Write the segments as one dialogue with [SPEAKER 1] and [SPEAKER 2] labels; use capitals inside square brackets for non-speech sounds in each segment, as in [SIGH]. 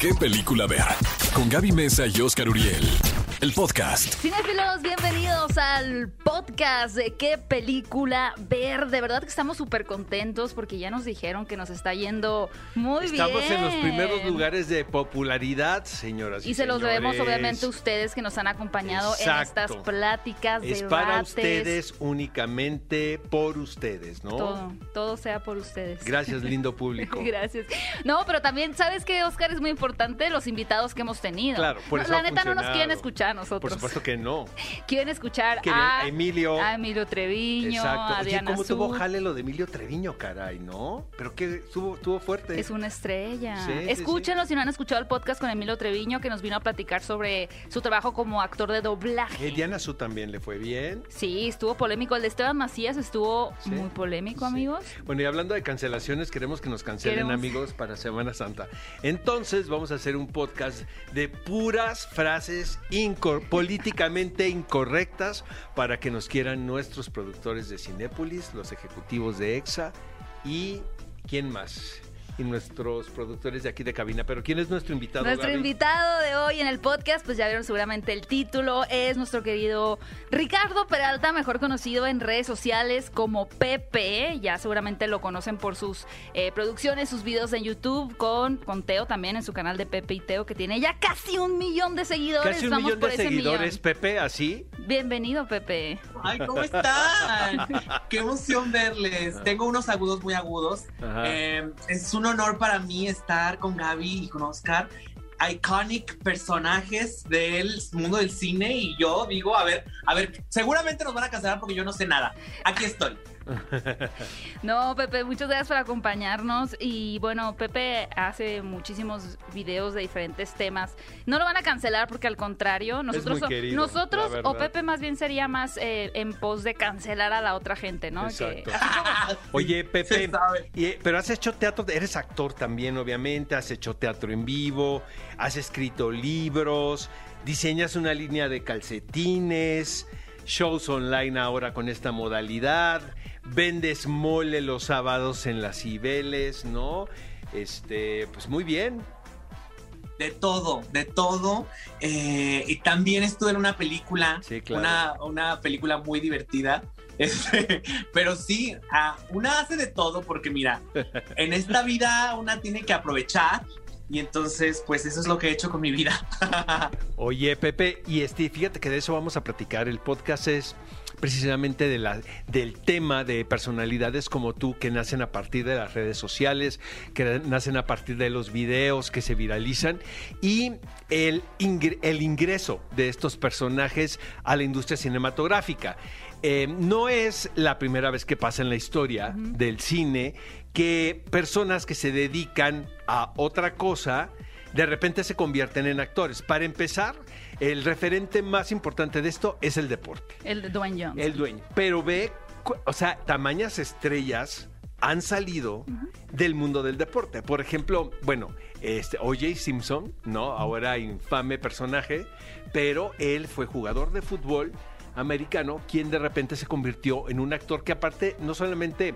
[SPEAKER 1] qué película ver. Con Gaby Mesa y Oscar Uriel. El podcast.
[SPEAKER 2] Cinefilos, bienvenidos al podcast de qué película ver. De verdad que estamos súper contentos porque ya nos dijeron que nos está yendo muy bien.
[SPEAKER 3] Estamos en los primeros lugares de popularidad, señoras y
[SPEAKER 2] Y se los debemos obviamente a ustedes que nos han acompañado en estas pláticas,
[SPEAKER 3] Es
[SPEAKER 2] debates.
[SPEAKER 3] para ustedes, únicamente por ustedes, ¿no?
[SPEAKER 2] Todo, todo sea por ustedes.
[SPEAKER 3] Gracias, lindo público. [LAUGHS]
[SPEAKER 2] Gracias. No, pero también, ¿sabes qué, Oscar? Es muy importante los invitados que hemos tenido.
[SPEAKER 3] Claro, por
[SPEAKER 2] No,
[SPEAKER 3] eso
[SPEAKER 2] La
[SPEAKER 3] ha
[SPEAKER 2] neta no nos quieren escuchar a nosotros.
[SPEAKER 3] Por supuesto que no.
[SPEAKER 2] Quieren escuchar
[SPEAKER 3] Quieren
[SPEAKER 2] a
[SPEAKER 3] a Emilio.
[SPEAKER 2] a Emilio Treviño,
[SPEAKER 3] Exacto.
[SPEAKER 2] a
[SPEAKER 3] Oye,
[SPEAKER 2] Diana
[SPEAKER 3] ¿cómo tuvo
[SPEAKER 2] Su.
[SPEAKER 3] jale lo de Emilio Treviño, caray, no? Pero que estuvo, estuvo fuerte.
[SPEAKER 2] Es una estrella.
[SPEAKER 3] Sí, sí,
[SPEAKER 2] Escúchenlo si no han escuchado el podcast con Emilio Treviño, que nos vino a platicar sobre su trabajo como actor de doblaje.
[SPEAKER 3] Eh, Diana Su también le fue bien.
[SPEAKER 2] Sí, estuvo polémico. El de Esteban Macías estuvo muy polémico, amigos.
[SPEAKER 3] Bueno, y hablando de cancelaciones, queremos que nos cancelen,
[SPEAKER 2] Queremos.
[SPEAKER 3] amigos, para Semana Santa. Entonces, vamos a hacer un podcast de puras frases políticamente incorrectas para que nos quieran nuestros productores de Cinépolis, los ejecutivos de EXA y ¿quién más? Y nuestros productores de aquí de cabina. Pero ¿quién es nuestro invitado?
[SPEAKER 2] Nuestro
[SPEAKER 3] Gaby?
[SPEAKER 2] invitado de hoy en el podcast, pues ya vieron seguramente el título, es nuestro querido Ricardo Peralta, mejor conocido en redes sociales como Pepe. Ya seguramente lo conocen por sus eh, producciones, sus videos en YouTube, con, con Teo también en su canal de Pepe y Teo, que tiene ya casi un millón de seguidores.
[SPEAKER 3] Casi un
[SPEAKER 2] Vamos
[SPEAKER 3] millón
[SPEAKER 2] por
[SPEAKER 3] de
[SPEAKER 2] ese
[SPEAKER 3] seguidores,
[SPEAKER 2] millón.
[SPEAKER 3] Pepe, así.
[SPEAKER 2] Bienvenido, Pepe.
[SPEAKER 4] Ay, ¿cómo están? [LAUGHS] Qué emoción verles. Tengo unos agudos muy agudos.
[SPEAKER 3] Ajá.
[SPEAKER 4] Eh, es un honor para mí estar con Gaby y con Oscar. Iconic personajes del mundo del cine y yo digo, a ver, a ver, seguramente nos van a cancelar porque yo no sé nada. Aquí estoy. [LAUGHS]
[SPEAKER 2] No, Pepe, muchas gracias por acompañarnos. Y bueno, Pepe hace muchísimos videos de diferentes temas. No lo van a cancelar porque al contrario, nosotros,
[SPEAKER 3] muy querido,
[SPEAKER 2] nosotros
[SPEAKER 3] la
[SPEAKER 2] o. Pepe más bien sería más eh, en pos de cancelar a la otra gente, ¿no? Que- [LAUGHS]
[SPEAKER 3] Oye,
[SPEAKER 4] sí,
[SPEAKER 3] Pepe, y- pero has hecho teatro, eres actor también, obviamente, has hecho teatro en vivo, has escrito libros, diseñas una línea de calcetines, shows online ahora con esta modalidad, vendes mole los sábados en las Cibeles, ¿no? Este, pues muy bien.
[SPEAKER 4] De todo, de todo. Eh, y también estuve en una película,
[SPEAKER 3] Sí, claro.
[SPEAKER 4] una, una película muy divertida. [LAUGHS] Este, pero sí, ah, una hace de todo porque mira, en esta vida una tiene que aprovechar y entonces pues eso es lo que he hecho con mi vida. [LAUGHS]
[SPEAKER 3] Oye, Pepe, y este, fíjate que de eso vamos a platicar. El podcast es precisamente de la, del tema de personalidades como tú que nacen a partir de las redes sociales, que nacen a partir de los videos que se viralizan y el, ingre- el ingreso de estos personajes a la industria cinematográfica. Eh, no es la primera vez que pasa en la historia del cine que personas que se dedican a otra cosa de repente se convierten en actores. Para empezar, el referente más importante de esto es el deporte,
[SPEAKER 2] el de Dwayne Johnson.
[SPEAKER 3] el dueño. Pero ve, o sea, tamañas estrellas han salido del mundo del deporte. Por ejemplo, bueno, este O.J. Simpson, ¿no? Ahora infame personaje, pero él fue jugador de fútbol americano, quien de repente se convirtió en un actor que aparte no solamente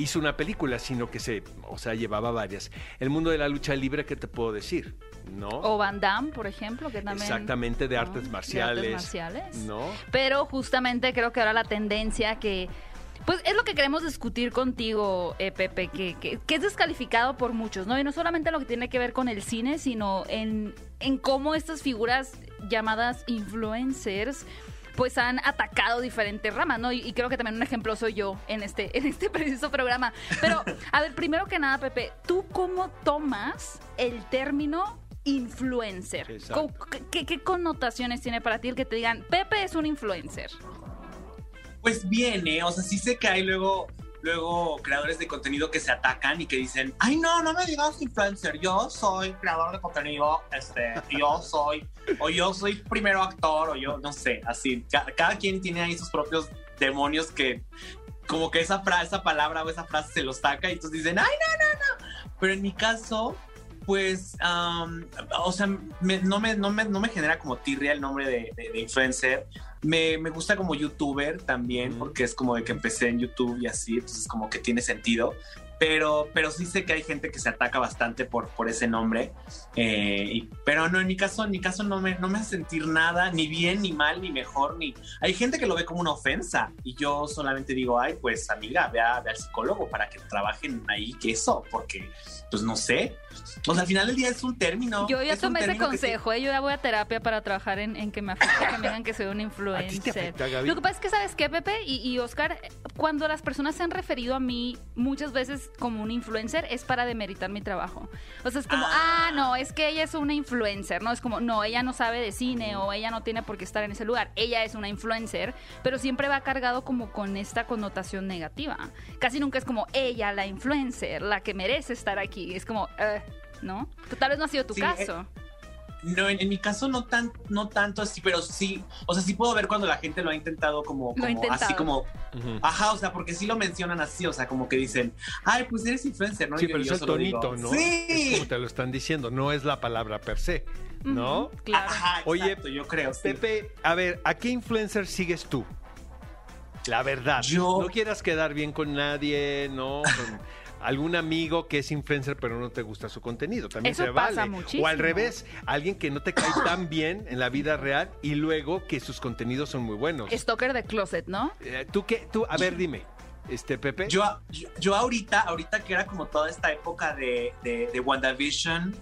[SPEAKER 3] hizo una película, sino que se, o sea, llevaba varias. El mundo de la lucha libre, ¿qué te puedo decir? ¿No?
[SPEAKER 2] O Van Damme, por ejemplo, que también...
[SPEAKER 3] Exactamente, de
[SPEAKER 2] ¿no?
[SPEAKER 3] artes
[SPEAKER 2] De
[SPEAKER 3] marciales.
[SPEAKER 2] marciales.
[SPEAKER 3] ¿No?
[SPEAKER 2] Pero justamente creo que ahora la tendencia que... Pues es lo que queremos discutir contigo, eh, Pepe, que, que- que es descalificado por muchos, ¿no? Y no solamente lo que tiene que ver con el cine, sino en, en cómo estas figuras llamadas influencers pues han atacado diferentes ramas, ¿no? Y, y creo que también un ejemplo soy yo en este, en este [LAUGHS] preciso programa. Pero, a ver, primero que nada, Pepe, ¿tú cómo tomas el término influencer?
[SPEAKER 3] Exacto.
[SPEAKER 2] ¿Cómo- ¿Qué, qué connotaciones tiene para ti el que te digan, Pepe es un influencer?
[SPEAKER 4] Pues viene, o sea, sí sé que hay luego, luego creadores de contenido que se atacan y que dicen, ay no, no me digas influencer, yo soy creador de contenido, este, yo [LAUGHS] soy, o yo soy primero actor, o yo, no sé, así, ca- cada quien tiene ahí sus propios demonios que como que esa frase, esa palabra o esa frase se los saca y entonces dicen, ay no, no, no, pero en mi caso, pues, am, o sea, me- no, me, no, me, no me genera como tirria el nombre de, de- de influencer. Me, me gusta como youtuber también, porque es como de que empecé en YouTube y así, entonces como que tiene sentido. Pero, pero sí sé que hay gente que se ataca bastante por, por ese nombre. Eh, y- pero no, en mi caso, en mi caso no me, no me hace sentir nada, ni bien, ni mal, ni mejor, ni. Hay gente que lo ve como una ofensa. Y yo solamente digo, ay, pues amiga, ve, a- ve al psicólogo para que trabajen ahí que eso, porque, pues no sé. O sea, al final del día es un término.
[SPEAKER 2] Yo ya
[SPEAKER 4] es
[SPEAKER 2] tomé ese
[SPEAKER 4] sí-
[SPEAKER 2] consejo, ¿eh? yo ya voy a terapia para trabajar en, en que me afecte que me digan que soy un
[SPEAKER 3] ¿A ti te
[SPEAKER 2] influencer.
[SPEAKER 3] afecta, Gaby?
[SPEAKER 2] Lo que pasa es que, ¿sabes qué, Pepe? Y, y Oscar, cuando las personas se han referido a mí muchas veces como un influencer, es para demeritar mi trabajo. O sea, es como,
[SPEAKER 4] Ah.
[SPEAKER 2] ah, no, es que ella es una influencer, ¿no? Es como, no, ella no sabe de cine o ella no tiene por qué estar en ese lugar. Ella es una influencer, pero siempre va cargado como con esta connotación negativa. Casi nunca es como ella, la influencer, la que merece estar aquí. Es como, eh, ¿no? Tal vez no ha sido tu
[SPEAKER 4] Sí,
[SPEAKER 2] caso.
[SPEAKER 4] No, en, en mi caso no tan, no tanto así, pero sí, o sea, sí puedo ver cuando la gente lo ha intentado como, así como, ajá, o sea, porque sí lo mencionan así, o sea, como que dicen, ay, pues eres influencer, ¿no?
[SPEAKER 3] Sí,
[SPEAKER 4] Y yo-
[SPEAKER 3] pero es
[SPEAKER 4] yo
[SPEAKER 3] el
[SPEAKER 4] digo,
[SPEAKER 3] tonito, ¿no?
[SPEAKER 4] Sí.
[SPEAKER 3] Es como te lo están diciendo, no es la palabra per se, ¿no?
[SPEAKER 2] Claro.
[SPEAKER 4] Ajá,
[SPEAKER 3] Oye,
[SPEAKER 4] yo creo, sí.
[SPEAKER 3] Pepe, a ver, ¿a qué influencer sigues tú? La verdad.
[SPEAKER 4] Yo-
[SPEAKER 3] No quieras quedar bien con nadie, ¿no? Con [LAUGHS] algún amigo que es influencer pero no te gusta su contenido. También
[SPEAKER 2] Eso
[SPEAKER 3] se
[SPEAKER 2] pasa
[SPEAKER 3] vale.
[SPEAKER 2] muchísimo.
[SPEAKER 3] O al revés, alguien que no te cae tan bien en la vida real y luego que sus contenidos son muy buenos.
[SPEAKER 2] Stalker de closet, ¿no?
[SPEAKER 3] Eh, ¿Tú qué? Tú, a ver, dime. Este, Pepe.
[SPEAKER 4] Yo, yo, yo ahorita, ahorita que era como toda esta época de, de, de WandaVision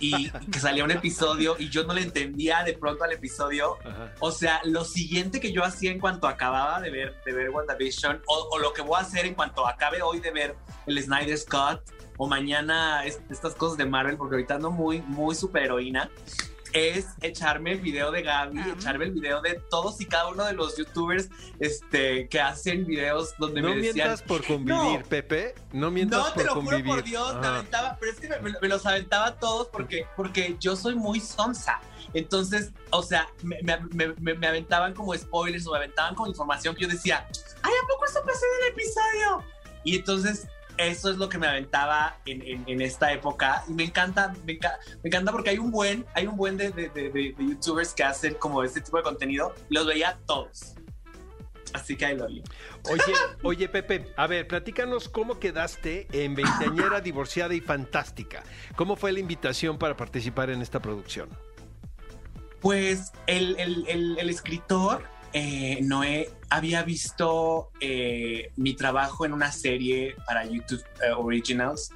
[SPEAKER 4] y que salía un episodio y yo no le entendía de pronto al episodio,
[SPEAKER 3] Ajá.
[SPEAKER 4] O sea, lo siguiente que yo hacía en cuanto acababa de ver, de ver WandaVision, o, o lo que voy a hacer en cuanto acabe hoy de ver el Snyder's Cut, o mañana es- estas cosas de Marvel, porque ahorita ando muy, muy superheroína, es echarme el video de Gaby,
[SPEAKER 2] Ah.
[SPEAKER 4] echarme el video de todos y cada uno de los youtubers este, que hacen videos donde
[SPEAKER 3] No
[SPEAKER 4] me decían...
[SPEAKER 3] mientas por convivir,
[SPEAKER 4] No.
[SPEAKER 3] Pepe. No mientas
[SPEAKER 4] No,
[SPEAKER 3] por
[SPEAKER 4] te lo juro
[SPEAKER 3] convivir.
[SPEAKER 4] por Dios, me aventaba, pero es que me, los aventaba todos porque, porque yo soy muy sonsa. Entonces, o sea, me, me- me- me- me aventaban como spoilers o me aventaban como información que yo decía, ay, ¿a poco eso pasó en el episodio? Y entonces, eso es lo que me aventaba en, en- en esta época y me encanta, me, enca- me encanta porque hay un buen, hay un buen de, de- de- de- de youtubers que hacen como este tipo de contenido, los veía todos. Así que ahí lo vi.
[SPEAKER 3] Oye, oye, Pepe, a ver, platícanos cómo quedaste en Veinteañera Divorciada y Fantástica. ¿Cómo fue la invitación para participar en esta producción?
[SPEAKER 4] Pues el, el- el- el escritor eh, Noé había visto eh, mi trabajo en una serie para YouTube eh, Originals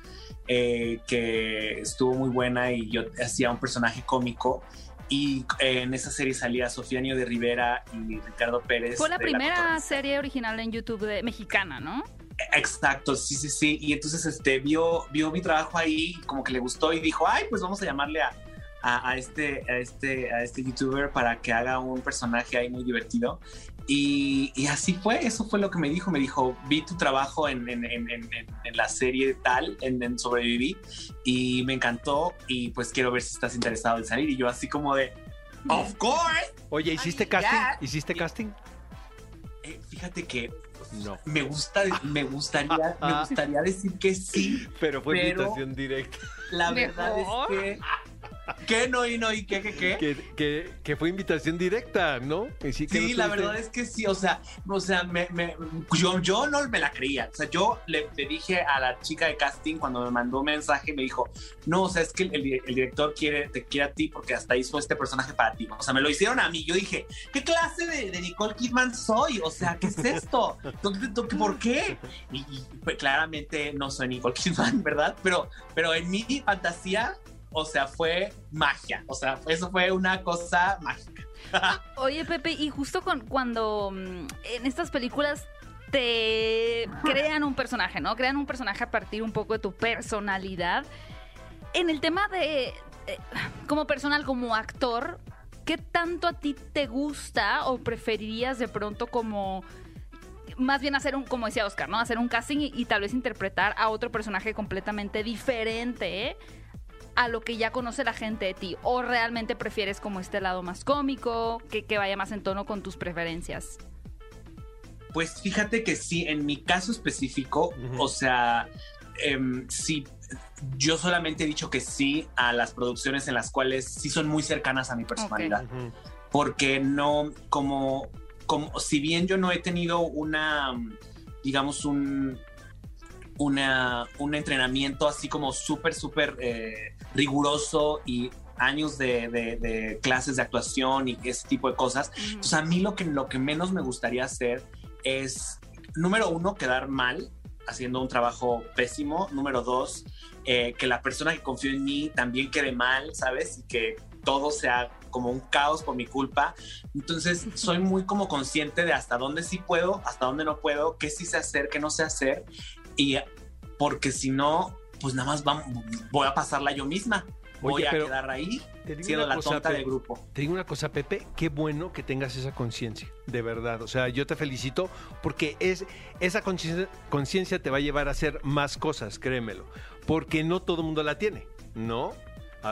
[SPEAKER 4] eh, que estuvo muy buena y yo hacía un personaje cómico. Y en esa serie salía Sofía Niño de Rivera y Ricardo Pérez.
[SPEAKER 2] Fue la primera serie original en YouTube de mexicana, ¿no?
[SPEAKER 4] Exacto, sí, sí, sí. Y entonces este, vio, vio mi trabajo ahí, como que le gustó y dijo, ay, pues vamos a llamarle a, a, a este, a, este, a este youtuber para que haga un personaje ahí muy divertido. Y, y así fue, eso fue lo que me dijo. Me dijo, vi tu trabajo en, en, en, en- en la serie tal, en, en Sobreviví, y me encantó y pues quiero ver si estás interesado en salir. Y yo así como de, of course.
[SPEAKER 3] Oye, ¿hiciste
[SPEAKER 4] Ay,
[SPEAKER 3] casting? ¿Hiciste casting?
[SPEAKER 4] Eh, fíjate que
[SPEAKER 3] No.
[SPEAKER 4] me gusta, me gustaría, [LAUGHS] me gustaría decir que sí,
[SPEAKER 3] Pero fue
[SPEAKER 4] Pero-
[SPEAKER 3] invitación directa.
[SPEAKER 4] La verdad
[SPEAKER 2] Mejor.
[SPEAKER 4] es que. ¿Qué no y no y qué, qué, qué?
[SPEAKER 3] Que, que, que fue invitación directa, ¿no? Sí, que
[SPEAKER 4] Sí,
[SPEAKER 3] no
[SPEAKER 4] la verdad es que sí, o sea, o sea, me, me- yo, yo no me la creía. O sea, yo le, le dije a la chica de casting cuando me mandó un mensaje, me dijo, no, o sea, es que el, director quiere, te quiere a ti porque hasta hizo este personaje para ti. O sea, me lo hicieron a mí. Yo dije, ¿qué clase de, de Nicole Kidman soy? O sea, ¿qué es esto? ¿Dónde- dónde- ¿Por qué? Y, y, pues, claramente no soy Nicole Kidman, ¿verdad? Pero, pero en mi fantasía, o sea, fue magia. O sea, eso fue una cosa mágica. [LAUGHS]
[SPEAKER 2] Oye, Pepe, y justo cuando mm, en estas películas te crean un personaje, ¿no? Crean un personaje a partir un poco de tu personalidad. En el tema de, eh, como personal, como actor, ¿qué tanto a ti te gusta o preferirías de pronto como más bien hacer un, como decía Oscar, ¿no? Hacer un casting y tal vez interpretar a otro personaje completamente diferente a lo que ya conoce la gente de ti. O realmente prefieres como este lado más cómico, que, que vaya más en tono con tus preferencias.
[SPEAKER 4] Pues fíjate que sí, en mi caso específico, o sea, em, sí, yo solamente he dicho que sí a las producciones en las cuales sí son muy cercanas a mi personalidad, porque no, como, como, si bien yo no he tenido una, digamos, un, una, un entrenamiento así como súper, súper eh, riguroso y años de, de- de clases de actuación y ese tipo de cosas. Entonces a mí lo que, lo que menos me gustaría hacer es, número uno, quedar mal haciendo un trabajo pésimo. Número dos, eh, que la persona que confió en mí también quede mal, ¿sabes? Y que todo sea como un caos por mi culpa. Entonces soy muy como consciente de hasta dónde sí puedo, hasta dónde no puedo, qué sí sé hacer, qué no sé hacer. Y porque si no, pues nada más voy a pasarla yo misma. Voy
[SPEAKER 3] Oye,
[SPEAKER 4] a quedar ahí siendo la
[SPEAKER 3] cosa,
[SPEAKER 4] tonta del grupo.
[SPEAKER 3] Te digo una cosa, Pepe, qué bueno que tengas esa conciencia, de verdad. O sea, yo te felicito porque es, esa conciencia conciencia te va a llevar a hacer más cosas, créemelo. Porque no todo el mundo la tiene, ¿no?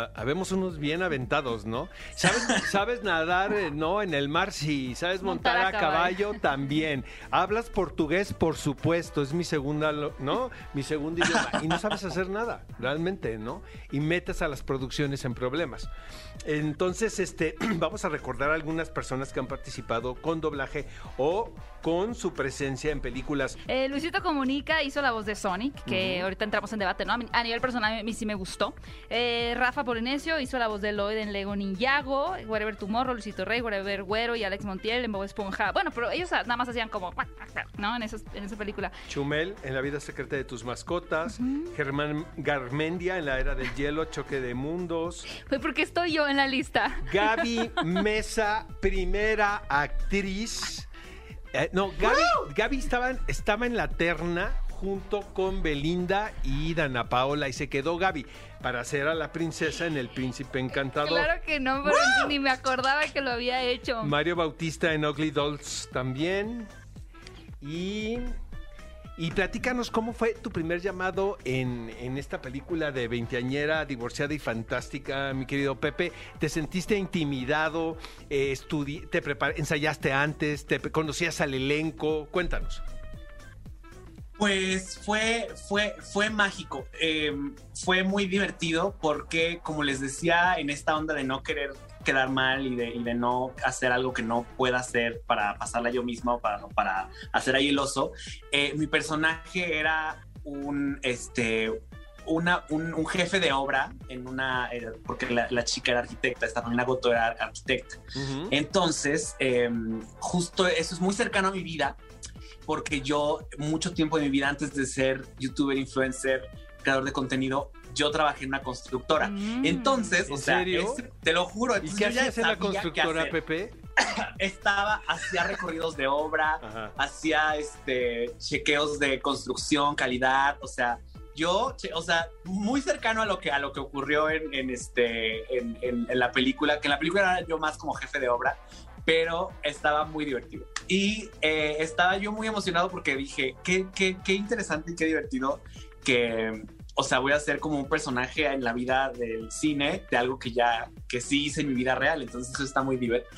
[SPEAKER 3] Ha- Habemos unos bien aventados, ¿no? ¿Sabes, [LAUGHS] sabes nadar, eh, no? En el mar, sí. ¿Sabes montar,
[SPEAKER 2] Montar
[SPEAKER 3] a
[SPEAKER 2] a
[SPEAKER 3] caballo? También. ¿Hablas portugués? Por supuesto. Es mi segunda, ¿no? Mi segundo idioma. Y no sabes hacer nada, realmente, ¿no? Y metes a las producciones en problemas. Entonces, este, [CLEARS THROAT] vamos a recordar a algunas personas que han participado con doblaje o con su presencia en películas.
[SPEAKER 2] Eh, Luisito Comunica hizo la voz de Sonic, que ahorita entramos en debate, ¿no? A, nivel personal a mí sí me gustó. Eh, Rafa Polinesio hizo la voz de Lloyd en Lego Ninjago, Wherever Tomorrow, Luisito Rey, Wherever Güero y Alex Montiel en Bob Esponja. Bueno, pero ellos nada más hacían como, ¿no? En, esos- en esa película.
[SPEAKER 3] Chumel en La vida secreta de tus mascotas. Germán Garmendia en La era del hielo, Choque de mundos.
[SPEAKER 2] Fue porque estoy yo en la lista.
[SPEAKER 3] Gaby [LAUGHS] Mesa, primera actriz. Eh, no, Gaby, Gaby estaba, en- estaba en la terna junto con Belinda y Dana Paola y se quedó Gaby para hacer a la princesa en El Príncipe Encantador.
[SPEAKER 2] Claro que no, pero ni me acordaba que lo había hecho.
[SPEAKER 3] Mario Bautista en Ugly Dolls también. Y, y platícanos cómo fue tu primer llamado en, en esta película de veinteañera, divorciada y fantástica, mi querido Pepe. ¿Te sentiste intimidado? Eh, estudi- ¿Te ensayaste antes? ¿Te conocías al elenco? Cuéntanos.
[SPEAKER 4] Pues fue, fue, fue mágico. Eh, fue muy divertido porque, como les decía, en esta onda de no querer quedar mal y de, y de no hacer algo que no pueda hacer para pasarla yo misma o para, para hacer ahí el oso, eh, mi personaje era un, este, una, un, un jefe de obra en una, eh, porque la, la chica era arquitecta, esta Romina Goto era arquitecta. Entonces, eh, justo eso es muy cercano a mi vida, porque yo mucho tiempo de mi vida antes de ser youtuber, influencer, creador de contenido, yo trabajé en una constructora.
[SPEAKER 2] Mm.
[SPEAKER 4] Entonces,
[SPEAKER 3] ¿En
[SPEAKER 4] o sea,
[SPEAKER 3] serio?
[SPEAKER 4] es- te lo juro.
[SPEAKER 3] ¿Y qué
[SPEAKER 4] yo ya
[SPEAKER 3] hacías en la constructora. Pepe? [COUGHS]
[SPEAKER 4] Estaba, hacía recorridos de obra, hacía este chequeos de construcción, calidad, o sea, yo, o sea, muy cercano a lo que a lo que ocurrió en, en este en, en- en la película, que en la película era yo más como jefe de obra, pero estaba muy divertido. Y eh, estaba yo muy emocionado porque dije, qué, qué, qué interesante y qué divertido que, o sea, voy a ser como un personaje en la vida del cine, de algo que ya, que sí hice en mi vida real, entonces eso está muy divertido.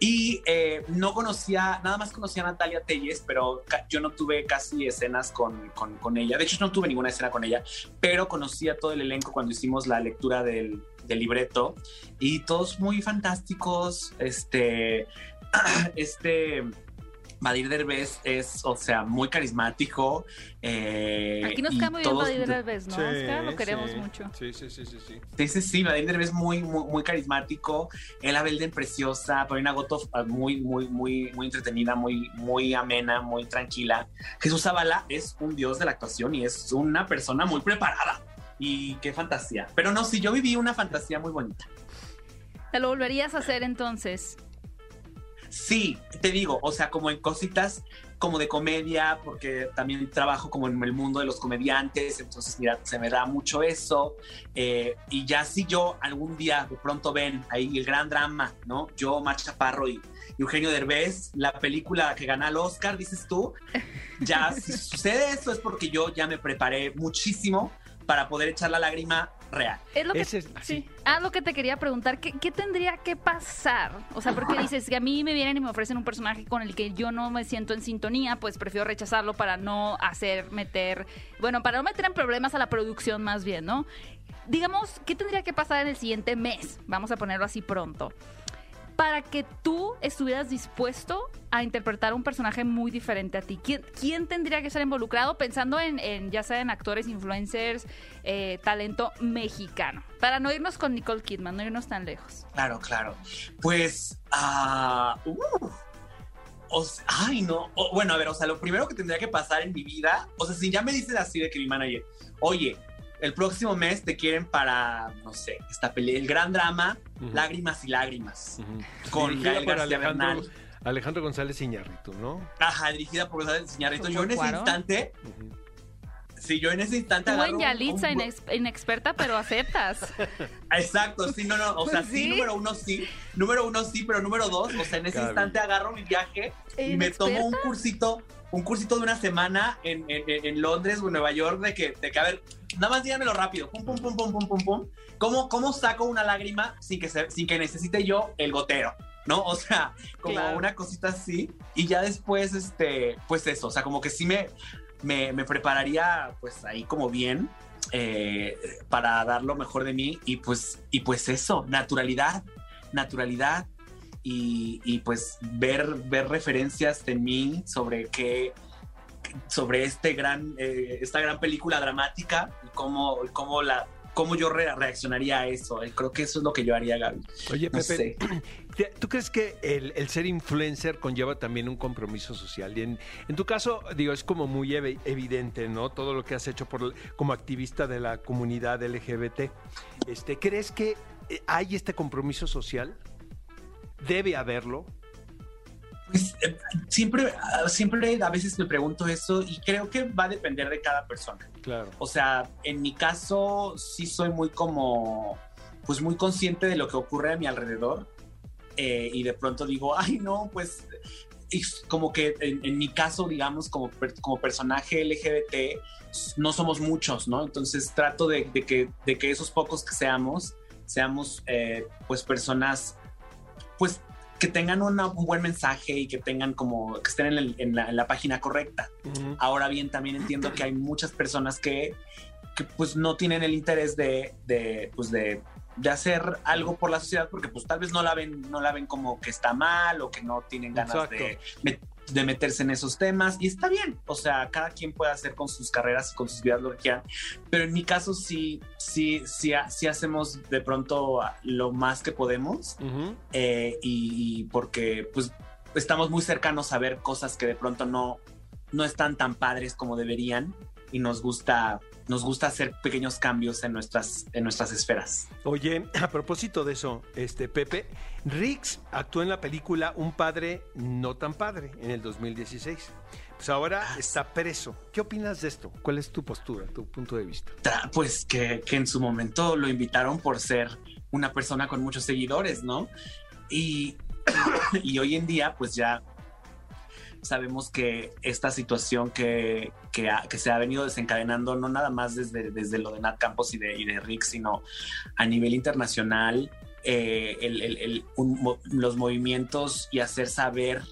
[SPEAKER 4] Y eh, no conocía, nada más conocía a Natalia Telles, pero yo no tuve casi escenas con, con, con ella. De hecho, no tuve ninguna escena con ella, pero conocía todo el elenco cuando hicimos la lectura del, del libreto y todos muy fantásticos. Este, [CLEARS THROAT] este, Badir Derbez es, o sea, muy carismático. eh,
[SPEAKER 2] Aquí nos
[SPEAKER 4] y
[SPEAKER 2] cae muy bien Badir Derbez, ¿no,
[SPEAKER 3] Sí,
[SPEAKER 2] Oscar? Lo queremos
[SPEAKER 3] sí.
[SPEAKER 2] mucho.
[SPEAKER 3] Sí, sí, sí, sí, sí.
[SPEAKER 4] Sí, sí, sí, Badir Derbez muy, muy, muy carismático. Ella Belden preciosa. Paulina Goto muy, muy, muy, muy entretenida, muy, muy amena, muy tranquila. Jesús Zavala es un dios de la actuación y es una persona muy preparada. Y qué fantasía. Pero no, sí, yo viví una fantasía muy bonita.
[SPEAKER 2] ¿Te lo volverías a hacer entonces?
[SPEAKER 4] Sí, te digo, o sea, como en cositas como de comedia, porque también trabajo como en el mundo de los comediantes, entonces mira, se me da mucho eso. eh, y ya si yo algún día de pronto ven ahí el gran drama, ¿no? Yo, Mar Chaparro y, y Eugenio Derbez, la película que gana el Oscar, dices tú, ya si sucede eso es porque yo ya me preparé muchísimo para poder echar la lágrima real.
[SPEAKER 2] Es lo que,
[SPEAKER 3] Ese es-
[SPEAKER 2] sí. Ah, lo que te quería preguntar, ¿qué, qué tendría que pasar? O sea, porque dices que a mí me vienen y me ofrecen un personaje con el que yo no me siento en sintonía, pues prefiero rechazarlo para no hacer, meter, bueno, para no meter en problemas a la producción más bien, ¿no? Digamos, ¿qué tendría que pasar en el siguiente mes? Vamos a ponerlo así pronto. Para que tú estuvieras dispuesto a interpretar un personaje muy diferente a ti? ¿Quién, quién tendría que ser involucrado pensando en, ya sea en actores, influencers, eh, talento mexicano? Para no irnos con Nicole Kidman, no irnos tan lejos.
[SPEAKER 4] Claro, claro. Pues, ah, uh, ay, no. Bueno, a ver, o sea, lo primero que tendría que pasar en mi vida, o sea, si ya me dices así de que mi manager, oye, el próximo mes te quieren para, no sé, esta pelea, el gran drama, Lágrimas y lágrimas,
[SPEAKER 3] Ujú.
[SPEAKER 4] con
[SPEAKER 3] Dirigida
[SPEAKER 4] Gael
[SPEAKER 3] Alejandro,
[SPEAKER 4] Bernal.
[SPEAKER 3] Alejandro González Iñárritu, ¿no?
[SPEAKER 4] Ajá, dirigida por González Iñárritu. Yo en ese instante,
[SPEAKER 3] Ujú.
[SPEAKER 4] sí, yo en ese instante
[SPEAKER 2] Tú
[SPEAKER 4] agarro
[SPEAKER 2] Yalitza,
[SPEAKER 4] un-
[SPEAKER 2] inex- inexperta, pero aceptas. [LAUGHS]
[SPEAKER 4] Exacto, sí, no, no, o sea,
[SPEAKER 2] Pues
[SPEAKER 4] sí.
[SPEAKER 2] sí.
[SPEAKER 4] número uno sí, número uno sí, pero número dos, o sea, en ese instante agarro mi viaje y me tomo un cursito, un cursito de una semana en, en- en- Londres o en Nueva York de que, de que, a ver, nada más díganmelo rápido, pum, pum, pum, pum, pum, pum, pum, ¿cómo, cómo saco una lágrima sin que, se- sin que necesite yo el gotero? ¿No? O sea, como
[SPEAKER 2] Claro.
[SPEAKER 4] una cosita así. Y ya después, este, pues eso, o sea, como que sí me, me, me prepararía, pues ahí como bien, eh, para dar lo mejor de mí. Y pues, y pues eso, naturalidad, naturalidad. Y, y pues ver, ver referencias en mí sobre qué, sobre este gran, eh, esta gran película dramática y cómo, cómo, la, cómo yo re- reaccionaría a eso. Creo que eso es lo que yo haría, Gaby.
[SPEAKER 3] Oye,
[SPEAKER 4] No
[SPEAKER 3] Pepe,
[SPEAKER 4] sé. [CLEARS THROAT]
[SPEAKER 3] ¿te- ¿tú crees que el, el ser influencer conlleva también un compromiso social? Y en, en tu caso, digo, es como muy evi- evidente, ¿no? Todo lo que has hecho por, como activista de la comunidad LGBT. Este, ¿Crees que eh, hay este compromiso social? ¿Debe haberlo?
[SPEAKER 4] Pues, eh, siempre, ah, siempre a veces me pregunto eso y creo que va a depender de cada persona.
[SPEAKER 3] Claro.
[SPEAKER 4] O sea, en mi caso sí soy muy como, pues muy consciente de lo que ocurre a mi alrededor eh, y de pronto digo, [LAUGHS] ay no, pues y como que en, en mi caso, digamos, como, como personaje LGBT, no somos muchos, ¿no? Entonces trato de, de que, de que esos pocos que seamos, seamos eh, pues personas, pues que tengan una- un buen mensaje y que tengan como, que estén en, el- en la- en la página correcta. Ahora bien, también entiendo que hay muchas personas que, que pues no tienen el interés de, de, pues de, de hacer algo por la sociedad porque pues tal vez no la ven, no la ven como que está mal o que no tienen ganas de,
[SPEAKER 3] Exacto.
[SPEAKER 4] met- de meterse en esos temas y está bien. O sea, cada quien puede hacer con sus carreras y con sus vidas lo que quieran. Pero en mi caso sí, sí, sí, sí hacemos de pronto lo más que podemos eh, y, y porque pues estamos muy cercanos a ver cosas que de pronto no, no están tan padres como deberían y nos gusta, nos gusta hacer pequeños cambios en nuestras, en nuestras esferas.
[SPEAKER 3] Oye, a propósito de eso, este Pepe, Riggs actuó en la película Un padre no tan padre en el 2016. Pues ahora
[SPEAKER 4] Ah,
[SPEAKER 3] está preso. ¿Qué opinas de esto? ¿Cuál es tu postura, tu punto de vista?
[SPEAKER 4] Pues que, que en su momento lo invitaron por ser una persona con muchos seguidores, ¿no? Y, [COUGHS] y hoy en día pues ya sabemos que esta situación que, que, ha- que se ha venido desencadenando no nada más desde, desde lo de Nat Campos y de, y de Rick, sino a nivel internacional, eh, el- el- el- un mo- los movimientos y hacer saber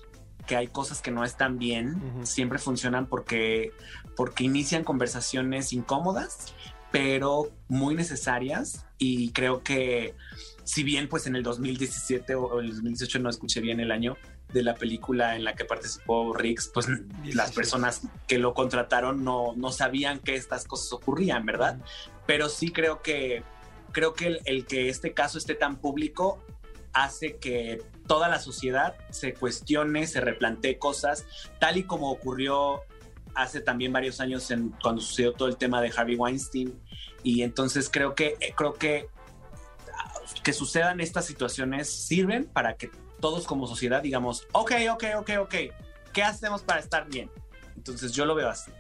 [SPEAKER 4] que hay cosas que no están bien, siempre funcionan porque, porque inician conversaciones incómodas, pero muy necesarias. Y creo que si bien pues en el 2017 o el 2018 no escuché bien el año de la película en la que participó Riggs, pues las
[SPEAKER 3] 16.
[SPEAKER 4] personas que lo contrataron no, no sabían que estas cosas ocurrían, ¿verdad? Pero sí creo que creo que el, el que este caso esté tan público hace que toda la sociedad se cuestione, se replantee cosas, tal y como ocurrió hace también varios años en, cuando sucedió todo el tema de Harvey Weinstein. Y entonces creo que, creo que ah, que sucedan estas situaciones sirven para que todos como sociedad digamos, ok, ok, ok, ok, ¿qué hacemos para estar bien? Entonces yo lo veo así.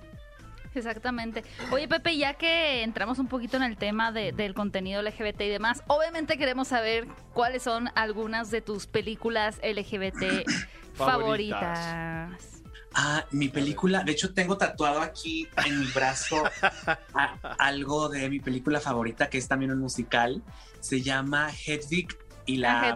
[SPEAKER 2] Exactamente. Oye, Pepe, ya que entramos un poquito en el tema de- del contenido LGBT y demás, obviamente queremos saber cuáles son algunas de tus películas LGBT [CLEARS THROAT] favoritas.
[SPEAKER 4] Ah, mi película, de hecho tengo tatuado aquí en mi brazo a- algo de mi película favorita, que es también un musical. Se llama Hedwig y la...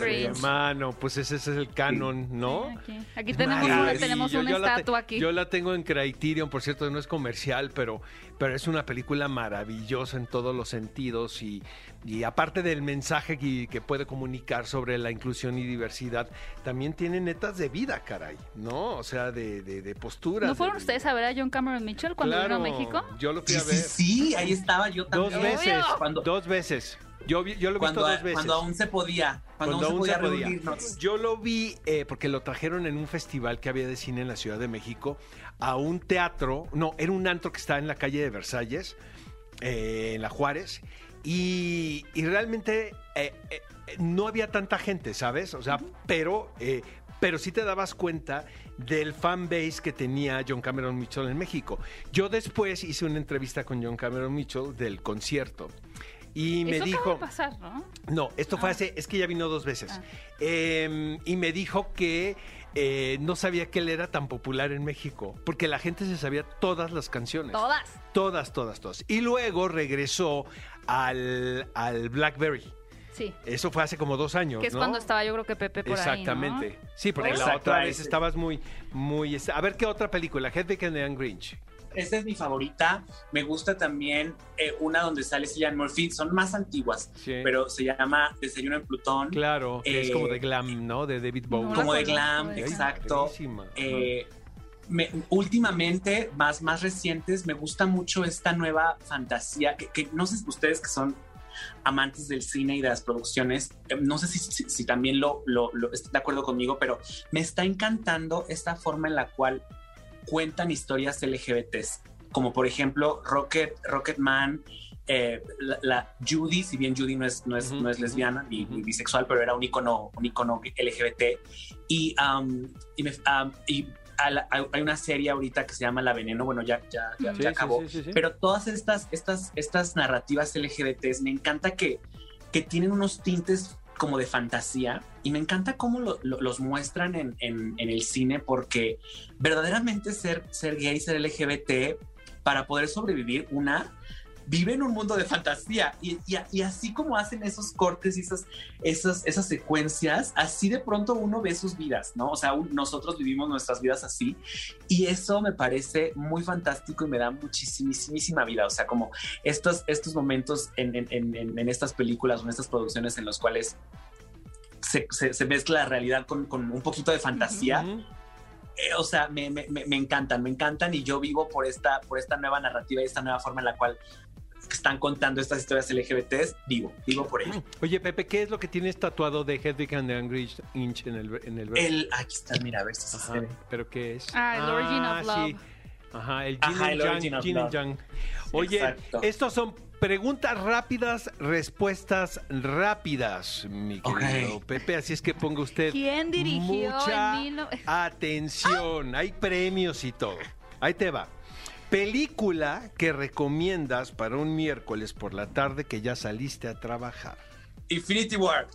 [SPEAKER 3] Hermano, pues ese, ese es el canon, ¿no?
[SPEAKER 2] Sí, aquí, aquí tenemos,
[SPEAKER 3] Madre,
[SPEAKER 2] una,
[SPEAKER 3] sí,
[SPEAKER 2] tenemos
[SPEAKER 3] yo-
[SPEAKER 2] una
[SPEAKER 3] yo te-
[SPEAKER 2] estatua aquí.
[SPEAKER 3] Yo la tengo en Criterion, por cierto, no es comercial, pero, pero es una película maravillosa en todos los sentidos y, y aparte del mensaje que, que puede comunicar sobre la inclusión y diversidad, también tiene netas de vida, caray, ¿no? O sea, de, de, de posturas.
[SPEAKER 2] ¿No fueron
[SPEAKER 3] de-
[SPEAKER 2] ustedes a ver a John Cameron Mitchell cuando
[SPEAKER 3] Claro,
[SPEAKER 2] vino a México?
[SPEAKER 3] Yo lo fui
[SPEAKER 4] Sí,
[SPEAKER 3] a ver
[SPEAKER 4] sí, sí, ahí estaba yo
[SPEAKER 3] dos
[SPEAKER 4] también.
[SPEAKER 3] veces,
[SPEAKER 4] Cuando,
[SPEAKER 3] dos veces. Yo, yo lo he visto
[SPEAKER 4] cuando,
[SPEAKER 3] dos veces.
[SPEAKER 4] cuando aún se podía. Cuando, aún se podía reunirnos.
[SPEAKER 3] Yo lo vi eh, porque lo trajeron en un festival que había de cine en la Ciudad de México a un teatro, no, era un antro que está en la calle de Versalles, eh, en la Juárez, y, y realmente eh, no había tanta gente, ¿sabes? O sea, pero, pero sí te dabas cuenta del fan base que tenía John Cameron Mitchell en México. Yo después hice una entrevista con John Cameron Mitchell del concierto. Y me
[SPEAKER 2] Eso
[SPEAKER 3] dijo.
[SPEAKER 2] acaba de pasar, ¿no?
[SPEAKER 3] No, esto fue
[SPEAKER 2] Ah.
[SPEAKER 3] hace, es que ya vino dos veces.
[SPEAKER 2] Ah.
[SPEAKER 3] Eh, y me dijo que eh, no sabía que él era tan popular en México, porque la gente se sabía todas las canciones.
[SPEAKER 2] Todas.
[SPEAKER 3] Todas, todas, todas. Y luego regresó al, al Blackberry.
[SPEAKER 2] Sí.
[SPEAKER 3] Eso fue hace como dos años.
[SPEAKER 2] Que es
[SPEAKER 3] ¿no?
[SPEAKER 2] cuando estaba yo creo que Pepe por
[SPEAKER 3] Exactamente.
[SPEAKER 2] ahí,
[SPEAKER 3] Sí, porque la otra vez estabas muy, muy. A ver qué otra película, Hedwig and the Young Grinch.
[SPEAKER 4] Esa es mi favorita. Me gusta también eh, una donde sale Cillian Murphy. Son más antiguas,
[SPEAKER 3] Sí.
[SPEAKER 4] pero se llama Desayuno en Plutón.
[SPEAKER 3] Claro, que es
[SPEAKER 4] Eh,
[SPEAKER 3] como de glam, ¿no? De David Bowie.
[SPEAKER 2] No
[SPEAKER 4] Como de glam, exacto. Eh, me- últimamente, más, más recientes, me gusta mucho esta nueva fantasía, que, que no sé si ustedes que son amantes del cine y de las producciones, eh, no sé si, si- si también lo, lo, lo están de acuerdo conmigo, pero me está encantando esta forma en la cual cuentan historias LGBTs, como por ejemplo Rocket, Rocket Man, eh, la, la Judy, si bien Judy no es, no es,
[SPEAKER 3] Ujú,
[SPEAKER 4] no es lesbiana ni, ni bisexual, pero era un icono, un icono LGBT. Y, um, y, me- um, y la- hay una serie ahorita que se llama La Veneno, bueno, ya, ya, ya,
[SPEAKER 3] Sí,
[SPEAKER 4] ya acabó.
[SPEAKER 3] sí, sí.
[SPEAKER 4] Pero todas estas, estas, estas narrativas LGBTs, me encanta que, que tienen unos tintes como de fantasía y me encanta cómo lo- lo- los muestran en el cine porque verdaderamente ser, ser gay, ser LGBT, para poder sobrevivir, una, vive en un mundo de fantasía y, y- y así como hacen esos cortes y esas, esas, esas secuencias, así de pronto uno ve sus vidas, ¿no? O sea, un- nosotros vivimos nuestras vidas así y eso me parece muy fantástico y me da muchísimísima vida, o sea, como estos, estos momentos en, en- en- en- estas películas o en estas producciones en los cuales se, se- se mezcla la realidad con, con un poquito de fantasía.
[SPEAKER 3] Ujú.
[SPEAKER 4] Eh, o sea, me- me- me encantan, me encantan y yo vivo por esta, por esta nueva narrativa y esta nueva forma en la cual están contando estas historias LGBTs, vivo, vivo por ello.
[SPEAKER 3] Oye, Pepe, ¿qué es lo que tienes tatuado de Hedwig and the Angry Inch en el, en el brazo?
[SPEAKER 4] El, aquí está, mira, a ver si se ve.
[SPEAKER 3] ¿pero qué es?
[SPEAKER 2] Ah, el Origin of Love.
[SPEAKER 3] sí. Ajá, el
[SPEAKER 4] Ajá,
[SPEAKER 3] and Yang, and. Yang. Oye,
[SPEAKER 4] Exacto.
[SPEAKER 3] estos son preguntas rápidas, respuestas rápidas, mi querido Pepe, así es que ponga usted
[SPEAKER 2] ¿Quién dirigió
[SPEAKER 3] mucha
[SPEAKER 2] en mil [LAUGHS]
[SPEAKER 3] atención. Hay premios y todo. Ahí te va. Película que recomiendas para un miércoles por la tarde que ya saliste a trabajar.
[SPEAKER 4] Infinity War.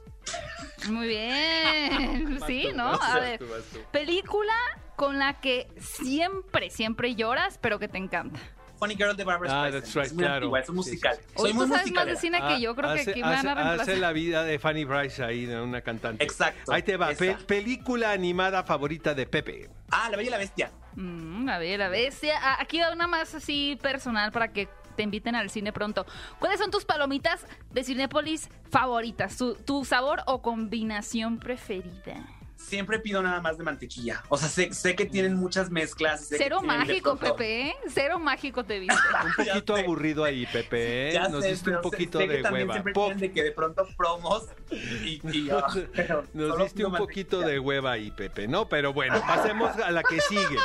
[SPEAKER 2] Muy bien. [LAUGHS] Sí,
[SPEAKER 3] tú,
[SPEAKER 2] ¿no?
[SPEAKER 3] vas
[SPEAKER 2] A ver,
[SPEAKER 3] vas tú, vas tú.
[SPEAKER 2] película con la que siempre, siempre lloras, pero que te encanta.
[SPEAKER 4] Funny Girl de Barbara
[SPEAKER 3] Ah,
[SPEAKER 4] Streisand.
[SPEAKER 3] that's right,
[SPEAKER 4] es muy
[SPEAKER 3] claro.
[SPEAKER 4] antigua, es un musical.
[SPEAKER 3] sí, sí.
[SPEAKER 4] Soy muy
[SPEAKER 2] tú sabes más de cine que yo, creo que
[SPEAKER 3] hace,
[SPEAKER 2] aquí me van a reemplazar.
[SPEAKER 3] hace la vida de Fanny Bryce ahí, de una cantante.
[SPEAKER 4] Exacto,
[SPEAKER 3] Ahí te va. Pe- película animada favorita de Pepe.
[SPEAKER 4] Ah, La Bella y la Bestia.
[SPEAKER 2] Mm, a ver, a ver. aquí va una más así personal para que te inviten al cine pronto. ¿Cuáles son tus palomitas de Cinépolis favoritas? ¿Tu, tu sabor o combinación preferida?
[SPEAKER 4] Siempre pido nada más de mantequilla. O sea, sé, sé que tienen muchas mezclas. sé
[SPEAKER 2] Cero mágico, Pepe. ¿eh? Cero mágico te viste. [LAUGHS]
[SPEAKER 3] Un poquito aburrido ahí, Pepe. ¿eh?
[SPEAKER 4] Ya
[SPEAKER 3] Nos
[SPEAKER 4] sé,
[SPEAKER 3] diste un poquito
[SPEAKER 4] sé
[SPEAKER 3] de hueva.
[SPEAKER 4] Siempre de que de pronto promos y, y, [LAUGHS] ah, pero
[SPEAKER 3] Nos diste un poquito de hueva ahí, Pepe, ¿no? Pero bueno, pasemos a la que sigue.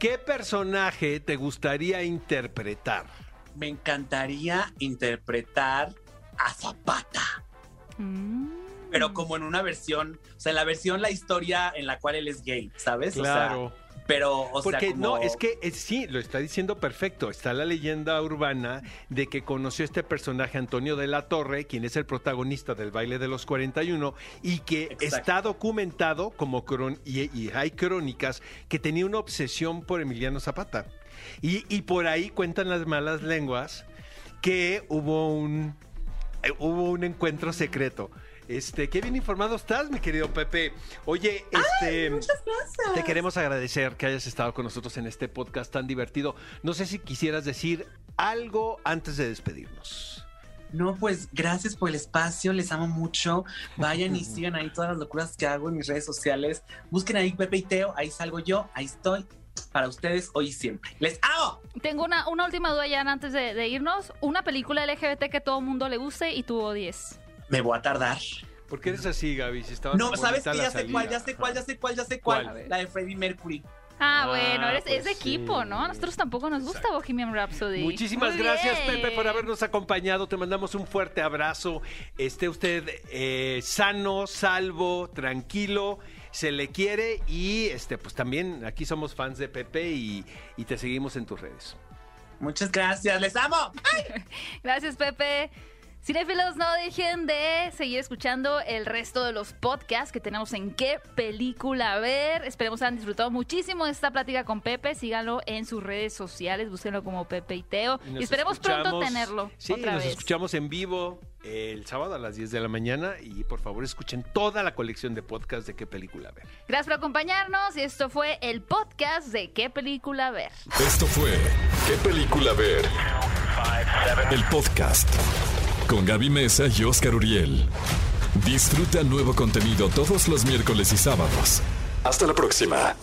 [SPEAKER 3] ¿Qué personaje te gustaría interpretar?
[SPEAKER 4] Me encantaría interpretar a Zapata.
[SPEAKER 2] Mm.
[SPEAKER 4] Pero como en una versión, o sea, en la versión, la historia en la cual él es gay, ¿sabes? O sea,
[SPEAKER 3] Claro.
[SPEAKER 4] pero, o
[SPEAKER 3] Porque
[SPEAKER 4] sea, como...
[SPEAKER 3] no, es que es- sí, lo está diciendo perfecto. Está la leyenda urbana de que conoció este personaje Antonio de la Torre, quien es el protagonista del baile de los 41, y que
[SPEAKER 4] Exacto.
[SPEAKER 3] está documentado como cron y, y hay crónicas que tenía una obsesión por Emiliano Zapata. Y, y por ahí cuentan las malas lenguas que hubo un eh, hubo un encuentro secreto. Este, qué bien informado estás, mi querido Pepe. Oye, este,
[SPEAKER 4] Muchas gracias.
[SPEAKER 3] te queremos agradecer que hayas estado con nosotros en este podcast tan divertido. No sé si quisieras decir algo antes de despedirnos.
[SPEAKER 4] No, pues gracias por el espacio, les amo mucho. Vayan y [LAUGHS] sigan ahí todas las locuras que hago en mis redes sociales. Busquen ahí Pepe y Teo, ahí salgo yo, ahí estoy para ustedes hoy y siempre. ¡Les amo!
[SPEAKER 2] Tengo una, una última duda ya antes de, de irnos. Una película LGBT que todo el mundo le guste y tú odies.
[SPEAKER 4] Me voy a tardar.
[SPEAKER 3] ¿Por qué eres así, Gaby? Si estabas
[SPEAKER 4] No, ¿sabes qué? Ya sé cuál, ya sé cuál, ya sé cuál, ya sé cuál.
[SPEAKER 3] ¿Cuál?
[SPEAKER 4] La de Freddie Mercury.
[SPEAKER 2] Ah,
[SPEAKER 3] Ah,
[SPEAKER 2] bueno, eres,
[SPEAKER 3] pues
[SPEAKER 2] es de equipo,
[SPEAKER 3] sí.
[SPEAKER 2] ¿no? A nosotros tampoco nos gusta
[SPEAKER 3] Exacto.
[SPEAKER 2] Bohemian Rhapsody.
[SPEAKER 3] Muchísimas
[SPEAKER 2] Muy
[SPEAKER 3] gracias,
[SPEAKER 2] bien.
[SPEAKER 3] Pepe, por habernos acompañado. Te mandamos un fuerte abrazo. Esté usted eh, sano, salvo, tranquilo. Se le quiere y este, pues también aquí somos fans de Pepe y, y te seguimos en tus redes.
[SPEAKER 4] Muchas gracias, les amo. [LAUGHS]
[SPEAKER 2] Gracias, Pepe. Cinefilos, no dejen de seguir escuchando el resto de los podcasts que tenemos en qué película ver. Esperemos hayan disfrutado muchísimo de esta plática con Pepe. Síganlo en sus redes sociales, búsquenlo como Pepe y Teo. Y, esperemos pronto tenerlo
[SPEAKER 3] Sí,
[SPEAKER 2] otra
[SPEAKER 3] nos
[SPEAKER 2] vez.
[SPEAKER 3] escuchamos en vivo el sábado a las 10 de la mañana y por favor escuchen toda la colección de podcasts de qué película ver.
[SPEAKER 2] Gracias por acompañarnos y esto fue el podcast de qué película ver.
[SPEAKER 1] Esto fue ¿Qué película ver? El podcast con Gaby Mesa y Oscar Uriel. Disfruta nuevo contenido todos los miércoles y sábados. Hasta la próxima.